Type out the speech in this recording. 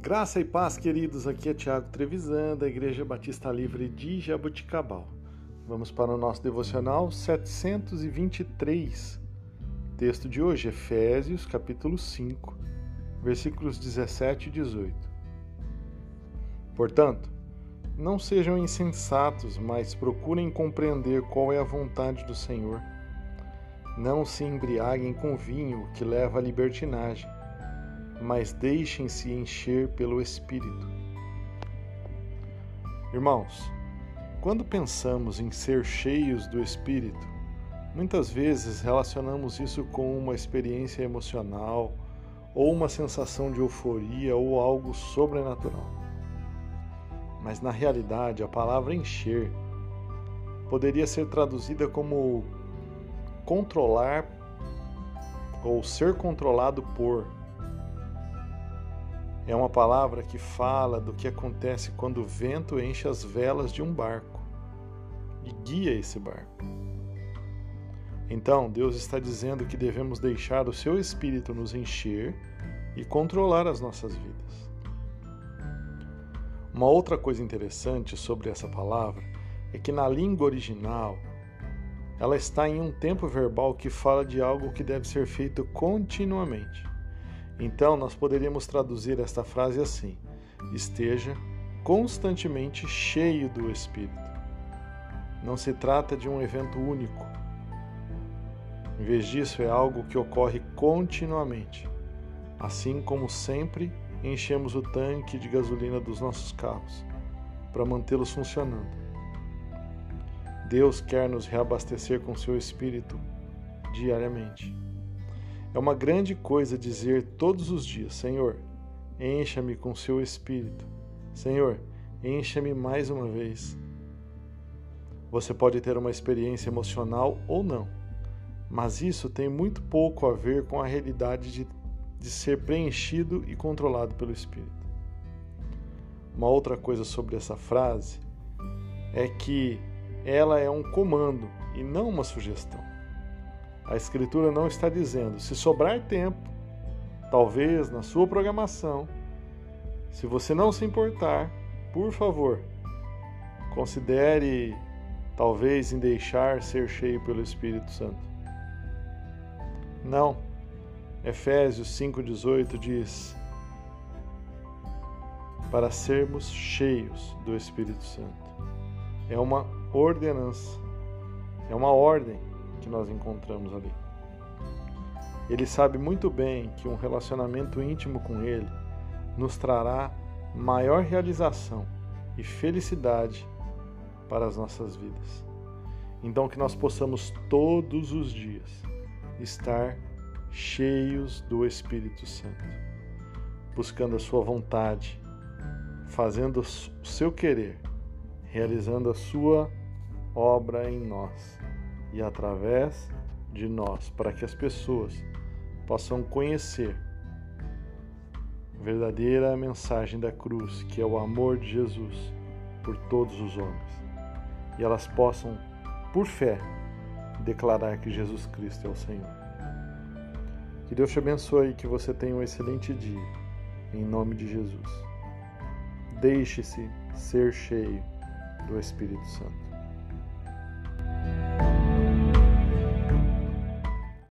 Graça e paz, queridos. Aqui é Tiago Trevisan, da Igreja Batista Livre de Jabuticabal. Vamos para o nosso devocional 723. Texto de hoje, Efésios, capítulo 5, versículos 17 e 18. Portanto, não sejam insensatos, mas procurem compreender qual é a vontade do Senhor. Não se embriaguem com vinho que leva à libertinagem mas deixem-se encher pelo Espírito. Irmãos, quando pensamos em ser cheios do Espírito, muitas vezes relacionamos isso com uma experiência emocional ou uma sensação de euforia ou algo sobrenatural. Mas na realidade, a palavra encher poderia ser traduzida como controlar ou ser controlado por é uma palavra que fala do que acontece quando o vento enche as velas de um barco e guia esse barco. Então, Deus está dizendo que devemos deixar o seu espírito nos encher e controlar as nossas vidas. Uma outra coisa interessante sobre essa palavra é que na língua original ela está em um tempo verbal que fala de algo que deve ser feito continuamente. Então, nós poderíamos traduzir esta frase assim: esteja constantemente cheio do Espírito. Não se trata de um evento único. Em vez disso, é algo que ocorre continuamente. Assim como sempre enchemos o tanque de gasolina dos nossos carros para mantê-los funcionando. Deus quer nos reabastecer com seu Espírito diariamente. É uma grande coisa dizer todos os dias: Senhor, encha-me com seu espírito. Senhor, encha-me mais uma vez. Você pode ter uma experiência emocional ou não, mas isso tem muito pouco a ver com a realidade de, de ser preenchido e controlado pelo Espírito. Uma outra coisa sobre essa frase é que ela é um comando e não uma sugestão. A Escritura não está dizendo, se sobrar tempo, talvez na sua programação, se você não se importar, por favor, considere talvez em deixar ser cheio pelo Espírito Santo. Não. Efésios 5,18 diz: para sermos cheios do Espírito Santo. É uma ordenança, é uma ordem que nós encontramos ali. Ele sabe muito bem que um relacionamento íntimo com Ele nos trará maior realização e felicidade para as nossas vidas. Então, que nós possamos todos os dias estar cheios do Espírito Santo, buscando a Sua vontade, fazendo o seu querer, realizando a Sua obra em nós e através de nós, para que as pessoas possam conhecer a verdadeira mensagem da cruz, que é o amor de Jesus por todos os homens, e elas possam, por fé, declarar que Jesus Cristo é o Senhor. Que Deus te abençoe e que você tenha um excelente dia, em nome de Jesus. Deixe-se ser cheio do Espírito Santo.